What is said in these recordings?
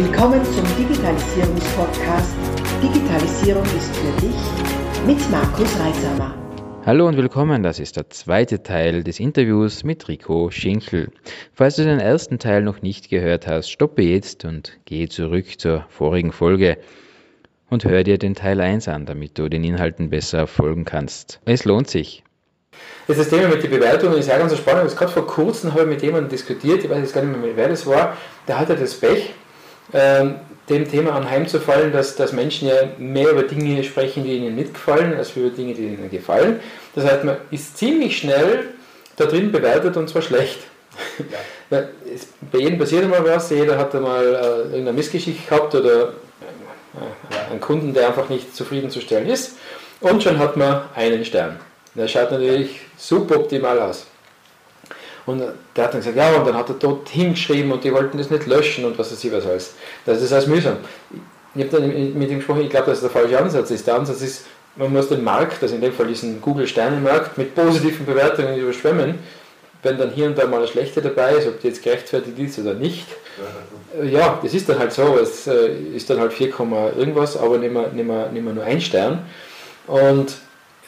Willkommen zum Digitalisierungspodcast Digitalisierung ist für dich mit Markus Reisamer. Hallo und willkommen, das ist der zweite Teil des Interviews mit Rico Schinkel. Falls du den ersten Teil noch nicht gehört hast, stoppe jetzt und gehe zurück zur vorigen Folge und hör dir den Teil 1 an, damit du den Inhalten besser folgen kannst. Es lohnt sich. Das Thema mit den Bewertungen ist ja ganz spannend. Gerade vor kurzem habe ich mit jemandem diskutiert, ich weiß jetzt gar nicht mehr, wer das war, der hatte das Pech, ähm, dem Thema anheimzufallen, dass, dass Menschen ja mehr über Dinge sprechen, die ihnen nicht gefallen, als über Dinge, die ihnen gefallen. Das heißt, man ist ziemlich schnell da drin bewertet und zwar schlecht. Ja. Bei jedem passiert einmal was, jeder hat einmal äh, irgendeine Missgeschichte gehabt oder äh, einen Kunden, der einfach nicht zufriedenzustellen ist und schon hat man einen Stern. Der schaut natürlich super optimal aus. Und der hat dann gesagt, ja, und dann hat er dort hingeschrieben und die wollten das nicht löschen und was weiß ich was alles. Das ist alles mühsam. Ich habe dann mit ihm gesprochen, ich glaube, dass das der falsche Ansatz ist. Der Ansatz ist, man muss den Markt, also in dem Fall diesen Google-Sterne-Markt, mit positiven Bewertungen überschwemmen. Wenn dann hier und da mal eine schlechte dabei ist, ob die jetzt gerechtfertigt ist oder nicht. Ja, das ist dann halt so. Es äh, ist dann halt 4, irgendwas, aber nicht mehr, nicht mehr, nicht mehr nur ein Stern. Und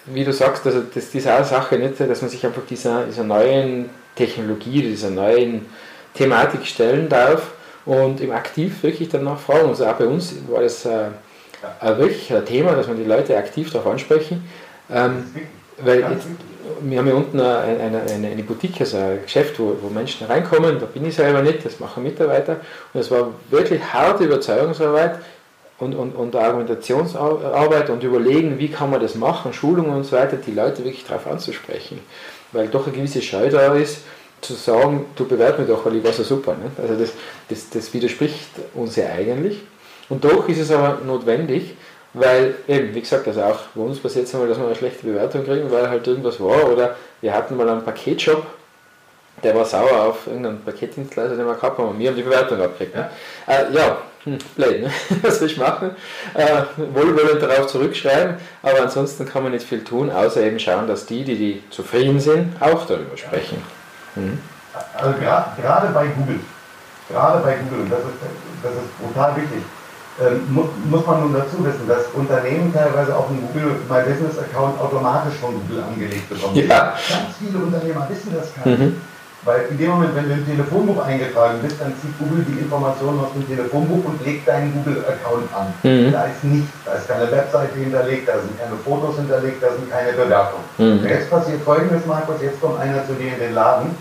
wie du sagst, also das diese Sache, nicht, dass man sich einfach dieser, dieser neuen Technologie, dieser neuen Thematik stellen darf und im Aktiv wirklich dann nachfragen. Also auch bei uns war das äh, ja. wirklich ein Thema, dass man die Leute aktiv darauf ansprechen. Ähm, weil jetzt, wir haben ja unten eine, eine, eine, Boutique, also ein Geschäft, wo, wo Menschen reinkommen, da bin ich selber nicht, das machen Mitarbeiter. Und es war wirklich harte Überzeugungsarbeit und, und, und Argumentationsarbeit und überlegen, wie kann man das machen, Schulungen und so weiter, die Leute wirklich darauf anzusprechen weil doch eine gewisse Scheu da ist, zu sagen, du bewert mich doch, weil ich war so super. Nicht? Also das, das, das widerspricht uns ja eigentlich. Und doch ist es aber notwendig, weil eben, wie gesagt, also auch bei uns passiert es einmal, dass wir eine schlechte Bewertung kriegen, weil halt irgendwas war. Oder wir hatten mal einen Paketshop, der war sauer auf irgendeinen Paketdienstleister, den wir gehabt haben, und wir haben die Bewertung abgekriegt. Ne? Äh, ja hm, blöd, ne? was soll ich machen? Äh, wohlwollend darauf zurückschreiben, aber ansonsten kann man nicht viel tun, außer eben schauen, dass die, die, die zufrieden sind, auch darüber sprechen. Mhm. Also gerade bei Google, gerade bei Google, und das ist, das ist brutal wichtig, ähm, muss, muss man nun dazu wissen, dass Unternehmen teilweise auch einen Google My Business Account automatisch von Google angelegt bekommen. Ja. Ganz viele Unternehmer wissen das gar nicht. Mhm. Weil in dem Moment, wenn du im Telefonbuch eingetragen bist, dann zieht Google die Informationen aus dem Telefonbuch und legt deinen Google-Account an. Mhm. Da ist nichts, da ist keine Webseite hinterlegt, da sind keine Fotos hinterlegt, da sind keine Bewertungen. Mhm. Jetzt passiert folgendes, Markus, jetzt kommt einer zu dir in den Laden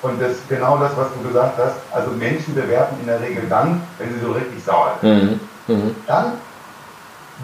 und das ist genau das, was du gesagt hast. Also Menschen bewerten in der Regel dann, wenn sie so richtig sauer sind. Mhm. mhm. Dann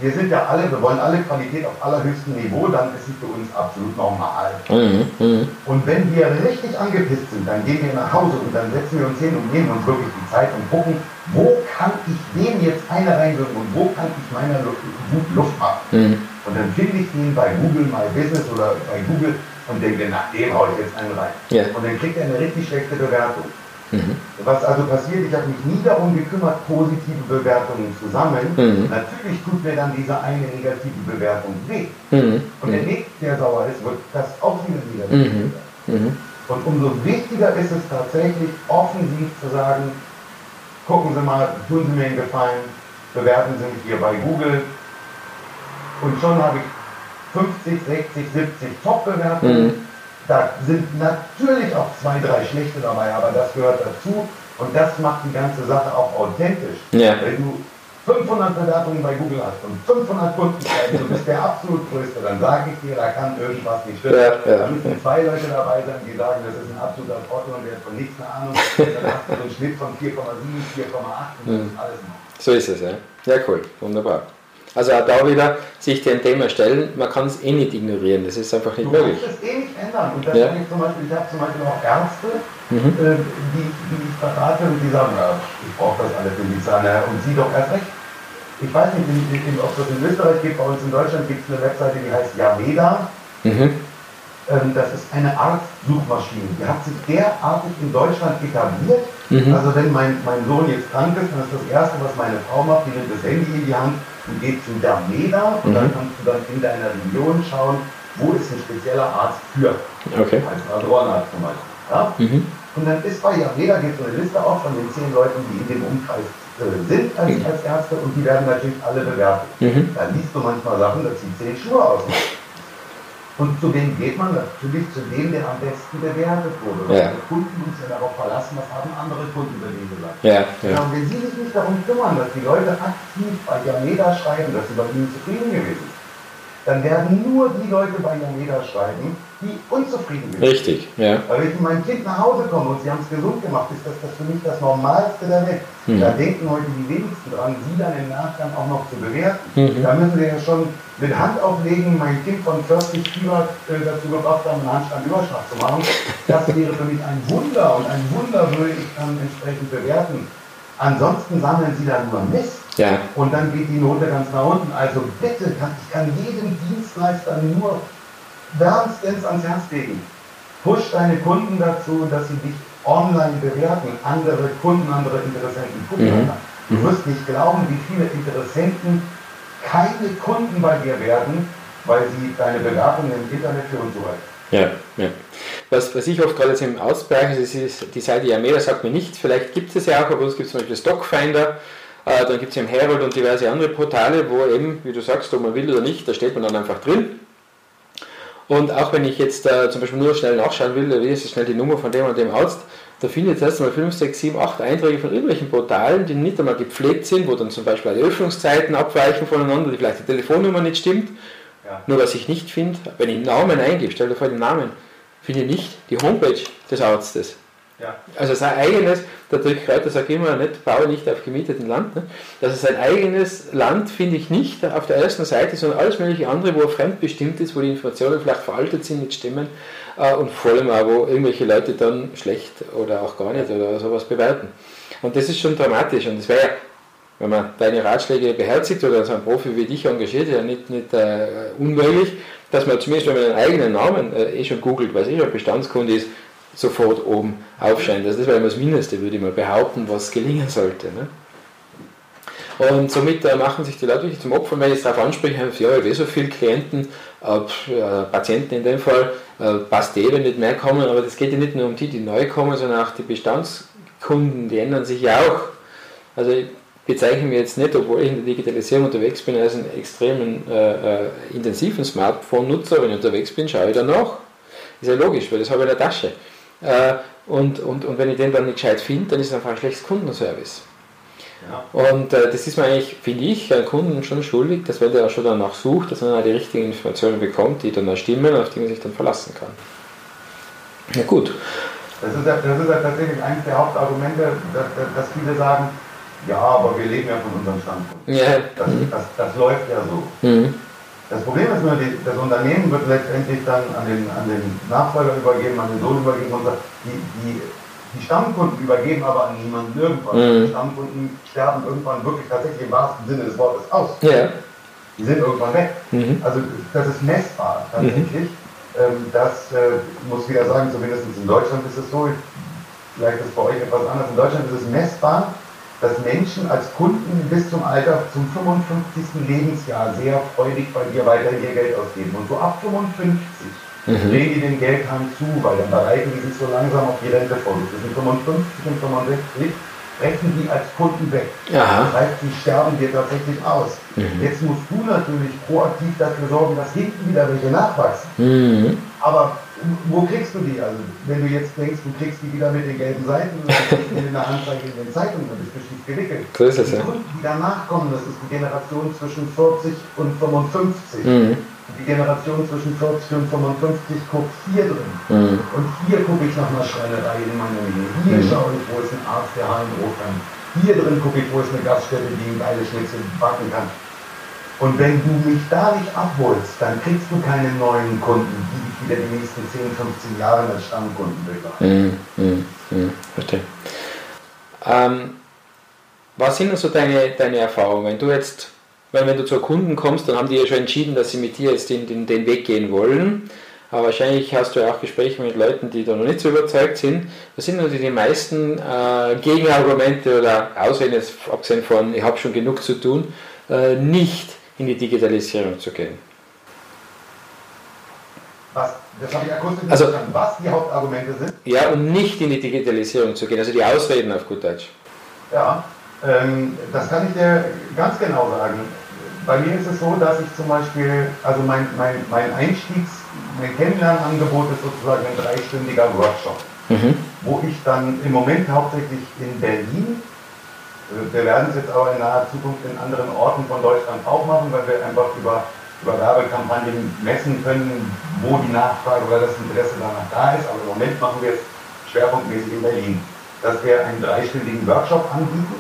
wir sind ja alle, wir wollen alle Qualität auf allerhöchstem Niveau, dann ist es für uns absolut normal. Mhm, mh. Und wenn wir richtig angepisst sind, dann gehen wir nach Hause und dann setzen wir uns hin und nehmen uns wirklich die Zeit und gucken, wo kann ich dem jetzt eine reinwirken und wo kann ich meiner Wut Luft machen. Mhm. Und dann finde ich den bei Google My Business oder bei Google und denke, nach dem haue ich jetzt einen rein. Yeah. Und dann kriegt er eine richtig schlechte Bewertung. Mhm. Was also passiert, ich habe mich nie darum gekümmert, positive Bewertungen zu sammeln. Mhm. Natürlich tut mir dann diese eine negative Bewertung weh. Mhm. Und der nächste, der sauer ist, wird das auch wieder negativ mhm. mhm. Und umso wichtiger ist es tatsächlich, offensiv zu sagen, gucken Sie mal, tun Sie mir einen Gefallen, bewerten Sie mich hier bei Google. Und schon habe ich 50, 60, 70 Top-Bewertungen mhm. Da sind natürlich auch zwei, drei schlechte dabei, aber das gehört dazu und das macht die ganze Sache auch authentisch. Ja. Wenn du 500 Bewertungen bei Google hast und 500 Kunden du bist der absolut Größte, dann sage ich dir, da kann irgendwas nicht stimmen. Ja, ja. Da müssen zwei Leute dabei sein, die sagen, das ist ein absoluter Trottel und der hat von nichts eine Ahnung. Dann hast du so einen Schnitt von 4,7, 4,8 und das ist alles noch. So ist es, ja. Ja, cool, wunderbar. Also auch da wieder sich dem Thema stellen, man kann es eh nicht ignorieren, das ist einfach nicht du möglich. Kannst es eh ändern. Und das ja. ich zum Beispiel, ich habe zum Beispiel auch Ärzte, mhm. äh, die, die ich berate und die sagen, ja, ich brauche das alles für mich, und sie doch erst recht. Ich weiß nicht, in, in, ob das in Österreich gibt, bei uns in Deutschland gibt es eine Webseite, die heißt Yameda. Mhm. Ähm, das ist eine Arztsuchmaschine. Die hat sich derartig in Deutschland etabliert. Mhm. Also wenn mein, mein Sohn jetzt krank ist, dann ist das Erste, was meine Frau macht, die nimmt das Handy in die Hand und geht zu Dameda und mhm. dann kannst du dann in deiner Region schauen, wo ist ein spezieller Arzt für. Okay. Als Ohrenarzt zum Beispiel. Ja? Mhm. Und dann ist bei Yameda, gibt es eine Liste auch von den zehn Leuten, die in dem Umkreis äh, sind als, als Ärzte und die werden natürlich alle bewertet. Mhm. Da liest du manchmal Sachen, da zieht zehn Schuhe aus. Und zu wem geht man? Natürlich zu dem, der am besten bewertet wurde. Weil Ja. die Kunden uns ja darauf verlassen, was haben andere Kunden über den gesagt. Ja, Ja. ja. und wenn Sie sich nicht darum kümmern, dass die Leute aktiv bei Yameda schreiben, dass sie bei Ihnen zufrieden gewesen sind, dann werden nur die Leute bei Yameda schreiben, die unzufrieden sind. Richtig, ja. Weil wenn ich mit meinem Kind nach Hause komme und sie haben es gesund gemacht, ist das, das für mich das Normalste der Welt. Mhm. Da denken heute die wenigsten dran, sie dann im Nachgang auch noch zu bewerten. Mhm. Da müssen wir ja schon mit Hand auflegen, mein Kind von 40 Fieber äh, dazu gebracht haben, einen Handstand Überschlag zu machen. Das wäre für mich ein Wunder und ein Wunder würde ich dann entsprechend bewerten. Ansonsten sammeln sie da nur Mist. Ja, Und dann geht die Note ganz nach unten. Also bitte, kann, ich kann jedem Dienstleister nur wärmstens ans Herz legen. Push deine Kunden dazu, dass sie dich online bewerten. Andere Kunden, andere Interessenten gucken. Mhm. Du wirst nicht glauben, wie viele Interessenten keine Kunden bei dir werden, weil sie deine Bewertungen im Internet für uns so weit. ja, ja. Was, was ich oft gerade jetzt im Ausbereich, das ist die Seite Yameda sagt mir nichts, vielleicht gibt es ja auch, aber uns gibt es zum Beispiel Stockfinder, dann gibt es im Herald und diverse andere Portale, wo eben, wie du sagst, ob man will oder nicht, da steht man dann einfach drin. Und auch wenn ich jetzt äh, zum Beispiel nur schnell nachschauen will, wie ist schnell die Nummer von dem und dem Arzt, da finde ich jetzt erst mal 5, 6, 7, 8 Einträge von irgendwelchen Portalen, die nicht einmal gepflegt sind, wo dann zum Beispiel die Öffnungszeiten abweichen voneinander, die vielleicht die Telefonnummer nicht stimmt. Ja. Nur was ich nicht finde, wenn ich Namen eingebe, stell dir vor den Namen, finde ich nicht die Homepage des Arztes. Also sein eigenes, der Dirk Kräuter sagt immer, nicht, baue nicht auf gemieteten Land. Ne? Also sein eigenes Land finde ich nicht auf der ersten Seite, sondern alles mögliche andere, wo er fremdbestimmt ist, wo die Informationen vielleicht veraltet sind, nicht stimmen äh, und vor allem auch, wo irgendwelche Leute dann schlecht oder auch gar nicht oder sowas bewerten. Und das ist schon dramatisch und es wäre, wenn man deine Ratschläge beherzigt oder so ein Profi wie dich engagiert, ja nicht, nicht äh, unmöglich, dass man zumindest, wenn man den eigenen Namen äh, eh schon googelt, was eh schon Bestandskunde ist, sofort oben aufscheint. Also das wäre immer das Mindeste, würde ich mal behaupten, was gelingen sollte. Ne? Und somit äh, machen sich die Leute zum Opfer, wenn ich darauf anspreche, ja, ich habe eh so viele Klienten, äh, äh, Patienten in dem Fall, äh, passt eh, wenn nicht mehr kommen, aber das geht ja nicht nur um die, die neu kommen, sondern auch die Bestandskunden, die ändern sich ja auch. Also ich bezeichne mich jetzt nicht, obwohl ich in der Digitalisierung unterwegs bin, als einen extremen äh, äh, intensiven Smartphone-Nutzer. Wenn ich unterwegs bin, schaue ich danach. Ist ja logisch, weil das habe ich in der Tasche. Äh, und, und, und wenn ich den dann nicht gescheit finde, dann ist es einfach ein schlechtes Kundenservice. Ja. Und äh, das ist mir eigentlich, finde ich, einem Kunden schon schuldig, dass wenn der auch schon danach sucht, dass er dann auch die richtigen Informationen bekommt, die dann auch stimmen, auf die man sich dann verlassen kann. Ja gut. Das ist, ja, das ist ja tatsächlich eines der Hauptargumente, dass, dass viele sagen, ja, aber wir leben ja von unserem Standpunkt. Ja. Das, das, das läuft ja so. Mhm. Das Problem ist nur, die, das Unternehmen wird letztendlich dann an den, an den Nachfolger übergeben, an den Sohn übergeben und sagt, die, die, die Stammkunden übergeben aber an niemanden irgendwann. Mhm. Die Stammkunden sterben irgendwann wirklich tatsächlich im wahrsten Sinne des Wortes aus. Ja. Die sind irgendwann weg. Mhm. Also das ist messbar tatsächlich. Ähm, das äh, muss wieder sagen, zumindest in Deutschland ist es so, vielleicht ist es bei euch etwas anders, in Deutschland ist es messbar, dass Menschen als Kunden bis zum Alter, zum 55. Lebensjahr sehr freudig bei dir weiterhin ihr Geld ausgeben. Und so ab 55 Mhm. drehen die den Geldhahn zu, weil dann bereiten die sich so langsam auf die Rente vor. Zwischen 55 und 65 brechen die als Kunden weg. Aha. Das heißt, die sterben dir tatsächlich aus. Mhm. Jetzt musst du natürlich proaktiv dafür sorgen, dass hinten wieder welche nachwachsen. Mhm. Aber wo kriegst du die? Also, wenn du jetzt denkst, du kriegst die wieder mit den gelben Seiten und in der Anzeige in den Zeitungen, dann bist du schief gewickelt. So ist es, Die ja. Kunden, die danach kommen, das ist die Generation zwischen 40 und 55. Mhm. Die Generation zwischen 40 und 55 guckt hier drin. Mhm. Und hier gucke ich nach einer Schreinerei in meiner Nähe. Hier Mhm. schaue ich, wo ist ein Arzt, der HNO kann. Hier drin gucke ich, wo ist eine Gaststätte, die ein geile Schnitzel backen kann. Und wenn du mich da nicht abholst, dann kriegst du keine neuen Kunden, die dich wieder die nächsten 10, 15 Jahre als Stammkunden begleiten. Mhm. Mhm. Mhm. Verstehe. Ähm, was sind also deine, deine Erfahrungen? Wenn du jetzt, weil wenn du zu Kunden kommst, dann haben die ja schon entschieden, dass sie mit dir jetzt den, den, den Weg gehen wollen. Aber wahrscheinlich hast du ja auch Gespräche mit Leuten, die da noch nicht so überzeugt sind. Was sind also die meisten äh, Gegenargumente oder Ausreden, abgesehen von, ich habe schon genug zu tun, äh, nicht in die Digitalisierung zu gehen? Was, das habe ich akustisch Also- verstanden, was die Hauptargumente sind. Ja, um nicht in die Digitalisierung zu gehen, also die Ausreden auf gut Deutsch. Ja, ähm, das kann ich dir ganz genau sagen. Bei mir ist es so, dass ich zum Beispiel, also mein, mein, mein Einstiegs-, mein Kennenlernangebot ist sozusagen ein dreistündiger Workshop, wo ich dann im Moment hauptsächlich in Berlin, wir werden es jetzt aber in naher Zukunft in anderen Orten von Deutschland auch machen, weil wir einfach über, über Werbekampagnen messen können, wo die Nachfrage oder das Interesse danach da ist. Aber im Moment machen wir es schwerpunktmäßig in Berlin, dass wir einen dreistündigen Workshop anbieten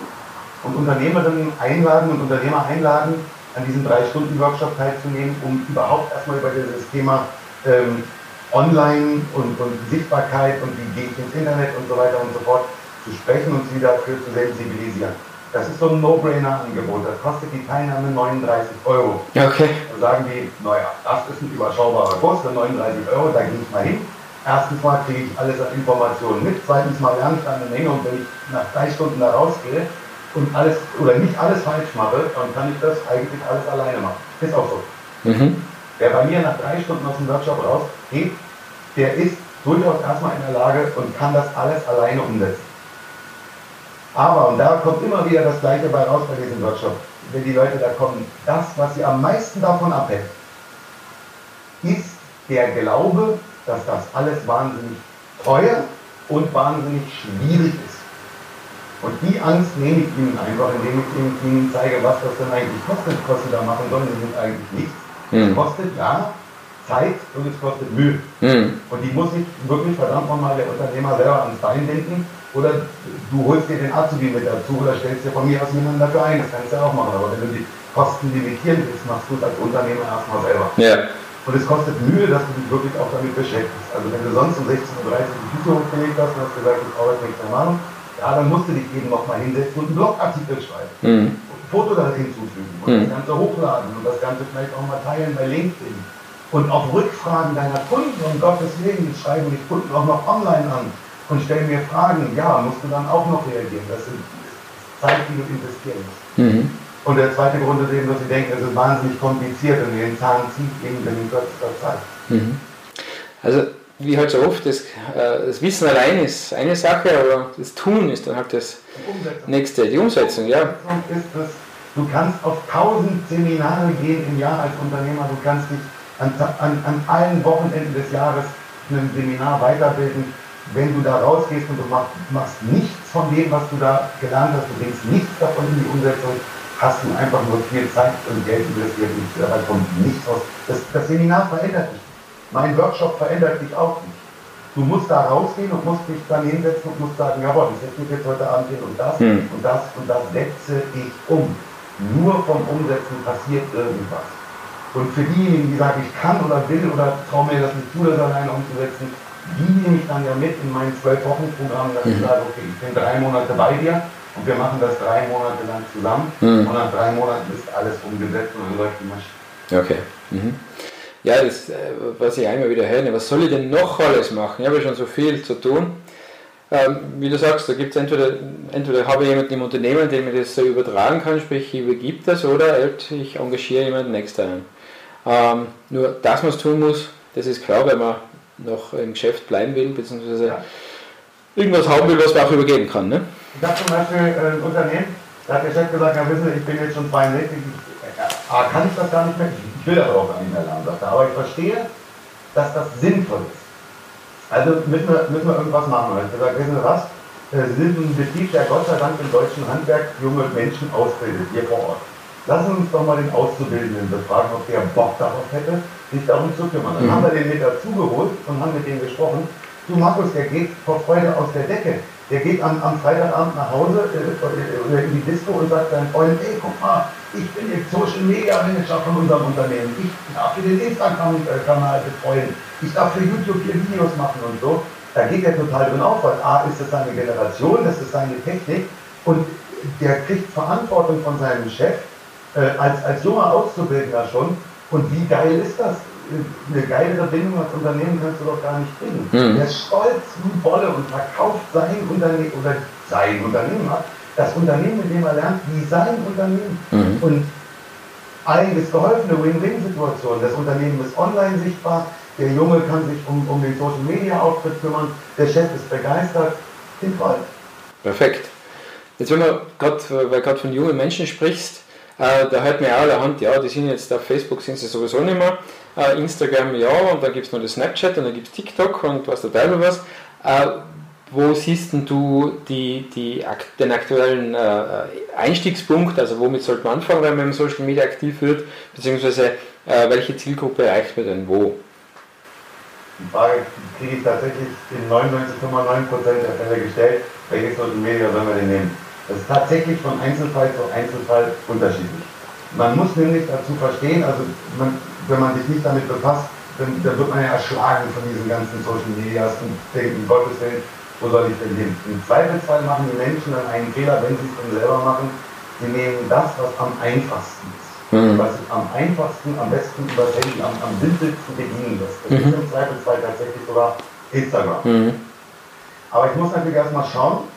und Unternehmerinnen einladen und Unternehmer einladen, an diesem drei-Stunden-Workshop teilzunehmen, um überhaupt erstmal über dieses Thema ähm, Online und, und Sichtbarkeit und wie gehe ich ins Internet und so weiter und so fort zu sprechen und sie dafür zu sensibilisieren. Das ist so ein No-Brainer-Angebot. Das kostet die Teilnahme 39 Euro. Okay. Da sagen die, naja, das ist ein überschaubarer Kurs für 39 Euro, da gehe ich mal hin. Erstens mal kriege ich alles an Informationen mit, zweitens mal lerne ich eine Menge und wenn ich nach drei Stunden da rausgehe und alles oder nicht alles falsch mache, dann kann ich das eigentlich alles alleine machen. Ist auch so. Mhm. Wer bei mir nach drei Stunden aus dem Workshop rausgeht, der ist durchaus erstmal in der Lage und kann das alles alleine umsetzen. Aber, und da kommt immer wieder das Gleiche bei raus bei diesem Workshop, wenn die Leute da kommen, das, was sie am meisten davon abhält, ist der Glaube, dass das alles wahnsinnig teuer und wahnsinnig schwierig ist. Und die Angst nehme ich ihnen einfach, indem ich ihnen, zeige, was das denn eigentlich kostet, was sie da machen sollen. Das ist eigentlich nichts. Es Mhm. kostet ja Zeit und es kostet Mühe. Mhm. Und die muss sich wirklich verdammt nochmal der Unternehmer selber ans Bein binden. Oder du holst dir den Azubi mit dazu oder stellst dir von mir aus jemanden dafür ein. Das kannst du ja auch machen. Aber wenn du die Kosten limitieren willst, machst du es als Unternehmer erstmal selber. Ja. Und es kostet Mühe, dass du dich wirklich auch damit beschäftigst. Also wenn du sonst um 16.30 Uhr die Füße hochgelegt hast und hast gesagt, ich brauche jetzt nichts mehr machen, ja, dann musst du dich eben nochmal hinsetzen und einen Blogartikel schreiben. Mhm. Ein Foto da hinzufügen und Mhm. das Ganze hochladen und das Ganze vielleicht auch mal teilen bei LinkedIn. Und auf Rückfragen deiner Kunden, um Gottes Willen, schreiben die Kunden auch noch online an und stellen mir Fragen. Ja, musst du dann auch noch reagieren. Das ist Zeit, die du investieren musst. Mhm. Und der zweite Grund ist eben, dass sie denken, es ist wahnsinnig kompliziert und den Zahn zieht eben in kürzester Zeit. Mhm. Also, wie halt so oft, das, äh, das Wissen allein ist eine Sache, aber das Tun ist dann halt das Die nächste, die Umsetzung, ja. Ist es, du kannst auf tausend Seminare gehen im Jahr als Unternehmer, du kannst dich an, an, an allen Wochenenden des Jahres in einem Seminar weiterbilden. Wenn du da rausgehst und du machst, machst nichts von dem, was du da gelernt hast, du bringst nichts davon in die Umsetzung, hast du einfach nur viel Zeit und Geld investiert und dabei kommt nichts raus. Das, das Seminar verändert dich. Mein Workshop verändert dich auch nicht. Du musst da rausgehen und musst dich dann hinsetzen und musst sagen, jawohl, ich setze mich jetzt heute Abend hin und das Hm. und das und das setze ich um. Nur vom Umsetzen passiert irgendwas. Und für diejenigen, die sagen, ich kann oder will oder traue mir das nicht zu, das alleine umzusetzen, die nehme ich dann ja mit in mein Zwölf-Wochen-Programm, dass ich Mhm. sage, okay, ich bin drei Monate bei dir und wir machen das drei Monate lang zusammen Mhm. und nach drei Monaten ist alles umgesetzt und dann läuft die Maschine. Okay. Mhm. Ja, das, äh, was ich einmal wieder höre, was soll ich denn noch alles machen? Ich habe schon so viel zu tun. Ähm, wie du sagst, da gibt es entweder, entweder habe ich jemanden im Unternehmen, dem ich das so übertragen kann, sprich ich übergebe das, oder halt ich engagiere jemanden externen. Ähm, nur, dass man es tun muss, das ist klar, wenn man noch im Geschäft bleiben will, beziehungsweise Ja. irgendwas haben will, was man auch übergeben kann. Ne? Ich habe zum Beispiel äh, ein Unternehmen, da hat der Chef gesagt, ja wissen Sie, ich bin jetzt schon 62, ich, äh, A, kann ich das gar nicht mehr, ich will aber auch gar nicht mehr lernen, sagt er. aber ich verstehe, dass das sinnvoll ist. Also müssen wir, müssen wir irgendwas machen. Und ich habe gesagt, wissen Sie was, Äh, Sie sind ein Betrieb, der Gott sei Dank im deutschen Handwerk junge Menschen ausbildet, hier vor Ort. Lassen Sie uns doch mal den Auszubildenden befragen, ob der Bock darauf hätte, sich darum zu kümmern. Dann Mhm. haben wir den mit dazugeholt und haben mit dem gesprochen. Du Markus, der geht vor Freude aus der Decke. Der geht am, am Freitagabend nach Hause äh, oder in die Disco und sagt seinen Freunden, ey, guck mal, ich bin jetzt Social Media Manager von unserem Unternehmen. Ich darf für den Instagram-Kanal betreuen. Ich darf für YouTube hier Videos machen und so. Da geht er total drin auf, weil A ist es seine Generation, das ist seine Technik und der kriegt Verantwortung von seinem Chef äh, als, als junger Auszubildender schon. Und wie geil ist das? Eine geilere Bindung als Unternehmen kannst du doch gar nicht bringen. Mhm. Der ist stolz wie Bolle und verkauft sein Unternehmen oder sein Unternehmen hat. Das Unternehmen, mit dem er lernt, wie sein Unternehmen. Mhm. Und allen ist geholfen, eine Win-Win-Situation. Das Unternehmen ist online sichtbar, der Junge kann sich um, um den Social Media Auftritt kümmern, der Chef ist begeistert, toll. Perfekt. Jetzt, wenn man gerade, weil gerade von jungen Menschen sprichst, äh, da hört man ja allerhand, ja, die sind jetzt auf Facebook, sind sie sowieso nicht mehr, äh, Instagram ja, und dann gibt es noch das Snapchat und dann gibt es TikTok und was der Teufel was. Äh, wo siehst du die, die, den aktuellen äh, Einstiegspunkt, also womit sollte man anfangen, wenn man im Social Media aktiv wird, beziehungsweise äh, welche Zielgruppe erreicht man denn wo? Frage kriege ich tatsächlich in 99,9% der Fälle gestellt, welches Social Media sollen wir denn nehmen? Das ist tatsächlich von Einzelfall zu Einzelfall unterschiedlich. Man muss nämlich dazu verstehen, also man, wenn man sich nicht damit befasst, dann, dann, wird man ja erschlagen von diesen ganzen Social Medias und denkt, um Gottes Willen, wo soll ich denn hin? Im Zweifelsfall machen die Menschen dann einen Fehler, wenn sie es dann selber machen. Sie nehmen das, was am einfachsten ist. Mhm. Was sich am einfachsten, am besten über das Handy, am, am simpelsten bedienen lässt. Das mhm. ist im Zweifelsfall tatsächlich sogar Instagram. Mhm. Aber ich muss natürlich erstmal schauen,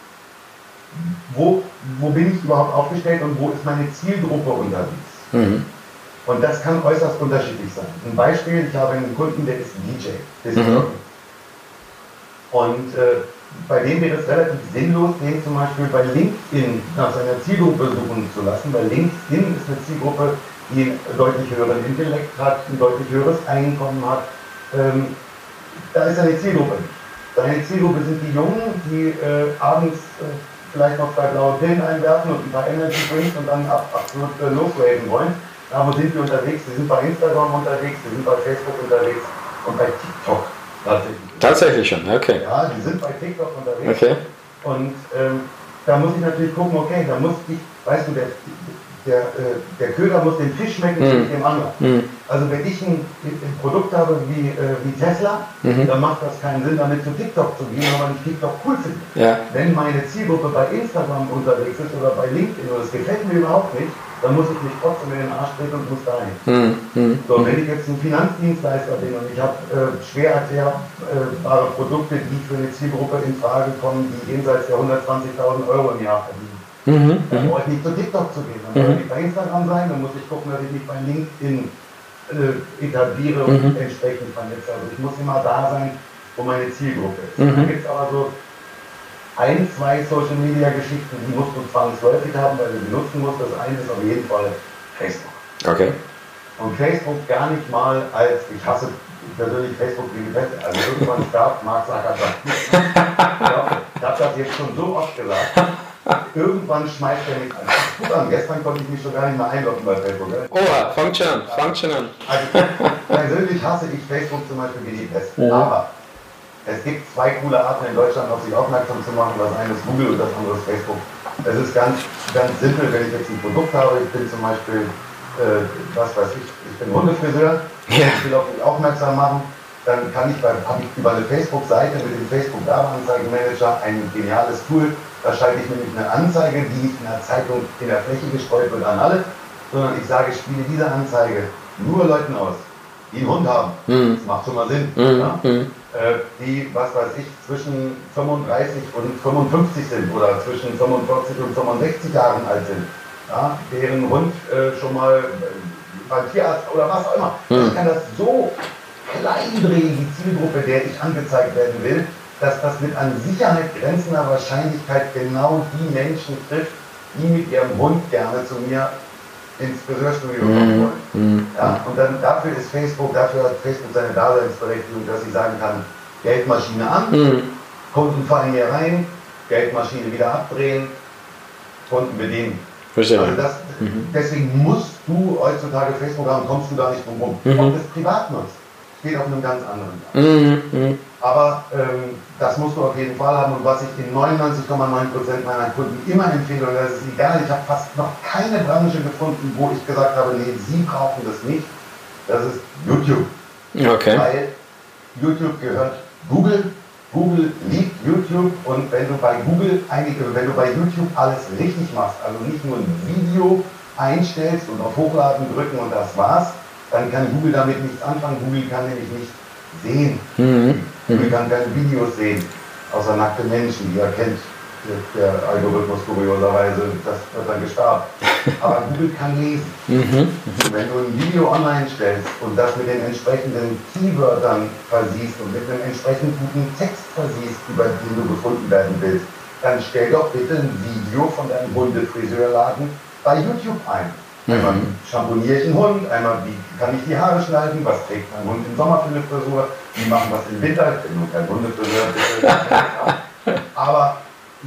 wo, wo bin ich überhaupt aufgestellt und wo ist meine Zielgruppe unterwegs. Mhm. Und das kann äußerst unterschiedlich sein. Ein Beispiel, ich habe einen Kunden, der ist DJ, der ist mhm. Und äh, bei dem wäre es relativ sinnlos, den zum Beispiel bei LinkedIn nach seiner Zielgruppe suchen zu lassen, weil LinkedIn ist eine Zielgruppe, die einen deutlich höheren Intellekt hat, ein deutlich höheres Einkommen hat. Ähm, da ist seine Zielgruppe. Seine Zielgruppe sind die Jungen, die äh, abends äh, vielleicht noch zwei blaue Pillen einwerfen und ein paar Energy Drinks und dann ab, absolut äh, losraven wollen. Da wo sind wir unterwegs? Wir sind bei Instagram unterwegs, wir sind bei Facebook unterwegs und bei TikTok tatsächlich. Tatsächlich schon, okay. Ja, die sind bei TikTok unterwegs. Okay. Und ähm, da muss ich natürlich gucken, okay, da muss ich, weißt du, der, der, äh, der Köder muss den Fisch schmecken, mm. nicht dem anderen. Mm. Also wenn ich ein, ein Produkt habe wie, äh, wie Tesla, mm dann macht das keinen Sinn, damit zu TikTok zu gehen, weil man nicht TikTok cool findet. Ja. Wenn meine Zielgruppe bei Instagram unterwegs ist oder bei LinkedIn oder das gefällt mir überhaupt nicht, dann muss ich mich trotzdem in den Arsch treten und muss dahin. Mhm. So, wenn ich jetzt ein Finanzdienstleister bin und ich habe äh, schwer erklärbare Produkte, die für eine Zielgruppe in Frage kommen, die jenseits der 120.000 Euro im Jahr verdienen, mhm. dann brauche ich nicht zu TikTok zu gehen. Dann mhm. muss ich bei Instagram sein, dann muss ich gucken, dass ich mich bei LinkedIn äh, etabliere und mhm. entsprechend vernetze. Also ich muss immer da sein, wo meine Zielgruppe ist. Mhm. Dann gibt es aber so ein, zwei Social Media Geschichten, die musst du zwangsläufig haben, weil du benutzen musst. Das eine ist auf jeden Fall Facebook. Okay. Und Facebook gar nicht mal als, ich hasse persönlich Facebook wie die Wette. Also irgendwann starb Mark Zuckerberg. ja, ich habe das jetzt schon so oft gesagt. Irgendwann schmeißt er mich an. Gut an, gestern konnte ich mich schon gar nicht mehr einloggen bei Facebook. Oh, fangt schon an, fangt schon an. Also, persönlich hasse ich Facebook zum Beispiel wie die Pest. Ja. Aber es gibt zwei coole Arten in Deutschland, auf sich aufmerksam zu machen. Das eine ist Google und das andere ist Facebook. Es ist ganz, ganz simpel, wenn ich jetzt ein Produkt habe. Ich bin zum Beispiel, äh, was weiß ich, ich bin Hundefriseur. Ja. Ich will auf mich aufmerksam machen. Dann kann ich, habe ich über eine Facebook-Seite mit dem Facebook Werbeanzeigenmanager ein geniales Tool. Da schalte ich nämlich eine Anzeige, die nicht in der Zeitung in der Fläche gestreut wird an alle, sondern ich sage, ich spiele diese Anzeige nur Leuten aus, die einen Hund haben. Mhm. Das macht schon mal Sinn. Mhm. Ja? Mhm. Äh, die, was weiß ich, zwischen 35 und 55 sind oder zwischen 45 und 65 Jahren alt sind, ja, deren Hund äh, schon mal äh, beim Tierarzt oder was auch immer. Mhm. Ich kann das so klein drehen, die Zielgruppe, der ich angezeigt werden will, dass das mit an Sicherheit grenzender Wahrscheinlichkeit genau die Menschen trifft, die mit ihrem Hund gerne zu mir ins Friseurstudio kommen mhm. wollen. Mhm. Ja, und dann dafür ist Facebook, dafür hat Facebook seine Daseinsberechtigung, dass ich sagen kann, Geldmaschine an, mhm. Kunden fallen hier rein, Geldmaschine wieder abdrehen, Kunden bedienen. Verstehe. Also das, mhm. Deswegen musst du heutzutage Facebook haben, kommst du da nicht drum rum. Mhm. Ob das privat nutzt, steht auf einem ganz anderen Blatt. Aber ähm, das musst du auf jeden Fall haben. Und was ich in 99,9% meiner Kunden immer empfehle, und das ist egal, ich habe fast noch keine Branche gefunden, wo ich gesagt habe, nee, sie brauchen das nicht, das ist YouTube. Okay. Weil YouTube gehört Google. Google liebt YouTube und wenn du bei Google einige, wenn du bei YouTube alles richtig machst, also nicht nur ein Video einstellst und auf Hochladen drücken und das war's, dann kann Google damit nichts anfangen. Google kann nämlich nicht sehen. Mhm. Google kann keine Videos sehen, außer nackte Menschen, die er kennt. der Algorithmus kurioserweise, das wird dann gestartet. Aber Google kann lesen. Mhm. Wenn du ein Video online stellst und das mit den entsprechenden Keywörtern versiehst und mit einem entsprechend guten Text versiehst, über den du gefunden werden willst, dann stell doch bitte ein Video von deinem Hundefriseurladen bei YouTube ein. Einmal, wie schamponiere ich einen Hund, einmal, wie kann ich die Haare schneiden, was trägt mein Hund im Sommer für eine Frisur, wie machen wir es im Winter, ich bin nur kein Hundefriseur. Aber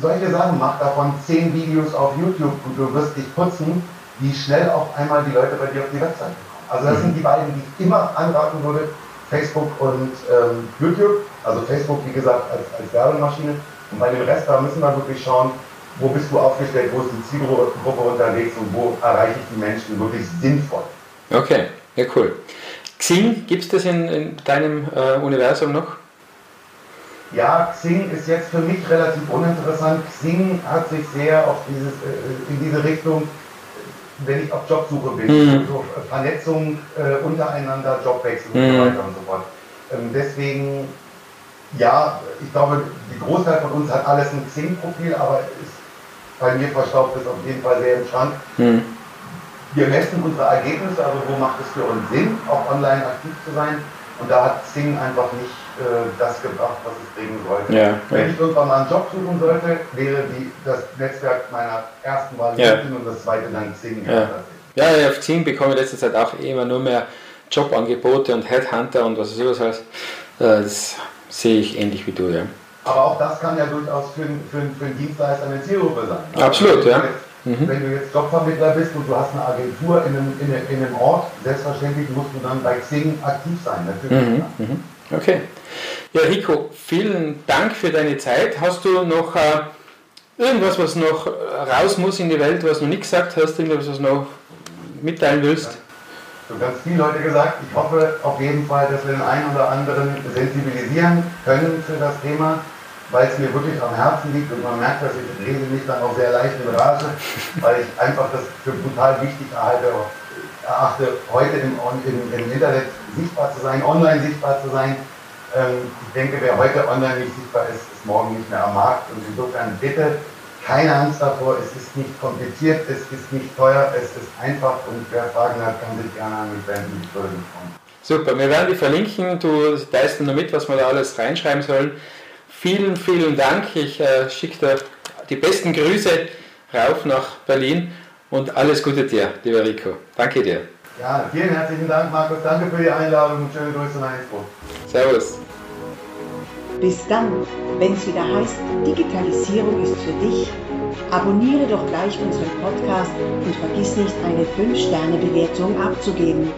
solche Sachen, mach davon zehn Videos auf YouTube und du wirst dich putzen, wie schnell auf einmal die Leute bei dir auf die Webseite kommen. Also das mhm. sind die beiden, die ich immer anraten würde, Facebook und ähm, YouTube. Also Facebook, wie gesagt, als, als Werbemaschine. Und bei dem Rest, da müssen wir wirklich schauen, wo bist du aufgestellt, wo ist die Zielgruppe unterwegs und wo erreiche ich die Menschen wirklich sinnvoll. Okay, ja cool. Xing, gibt es das in, in deinem äh, Universum noch? Ja, Xing ist jetzt für mich relativ uninteressant. Xing hat sich sehr auf dieses, äh, in diese Richtung, wenn ich auf Jobsuche bin, mhm. so Vernetzung äh, untereinander, Jobwechsel mhm. und so mhm. weiter und so fort. Ähm, deswegen, ja, ich glaube, die Großteil von uns hat alles ein Xing-Profil, aber ist bei mir verstaubt es auf jeden Fall sehr im Schrank. Mhm. Wir messen unsere Ergebnisse, also wo macht es für uns Sinn, auch online aktiv zu sein. Und da hat Xing einfach nicht äh, das gebracht, was es bringen sollte. Ja, Wenn ich irgendwann mal einen Job suchen sollte, wäre die, das Netzwerk meiner ersten Wahl ja. und das zweite dann Xing. Ja. ja, ja, auf Xing bekomme ich letzte Zeit auch immer nur mehr Jobangebote und Headhunter und was es sowas heißt. Äh, das sehe ich ähnlich wie du, ja. Aber auch das kann ja durchaus für, für, für einen Dienstleister eine Zielgruppe sein. Absolut, ja. Mhm. Wenn du jetzt Jobvermittler bist und du hast eine Agentur in einem, in in einem Ort, selbstverständlich musst du dann bei Xing aktiv sein, natürlich. Mhm. Mhm. Okay. Ja, Rico, vielen Dank für deine Zeit. Hast du noch äh, irgendwas, was noch raus muss in die Welt, was du noch nicht gesagt hast, irgendwas, was du noch mitteilen willst? Ja. So ganz viele Leute gesagt, ich hoffe auf jeden Fall, dass wir den einen oder anderen sensibilisieren können für das Thema weil es mir wirklich am Herzen liegt und man merkt, dass ich rede mich dann auch sehr leicht in Rage, weil ich einfach das für brutal wichtig erhalte, erachte, heute im, im, im Internet sichtbar zu sein, online sichtbar zu sein. Ähm, ich denke, wer heute online nicht sichtbar ist, ist morgen nicht mehr am Markt. Und insofern bitte keine Angst davor, es ist nicht kompliziert, es ist nicht teuer, es ist einfach und wer Fragen hat, kann sich gerne an mich wenden. Super, wir werden die verlinken, du teilst dann mit, was wir da alles reinschreiben sollen. Vielen, vielen Dank. Ich äh, schicke dir die besten Grüße rauf nach Berlin und alles Gute dir, lieber Rico. Danke dir. Ja, vielen herzlichen Dank, Markus. Danke für die Einladung und schöne Grüße nach Innsbruck. Servus. Bis dann, wenn es wieder heißt, Digitalisierung ist für dich. Abonniere doch gleich unseren Podcast und vergiss nicht, eine 5-Sterne-Bewertung abzugeben.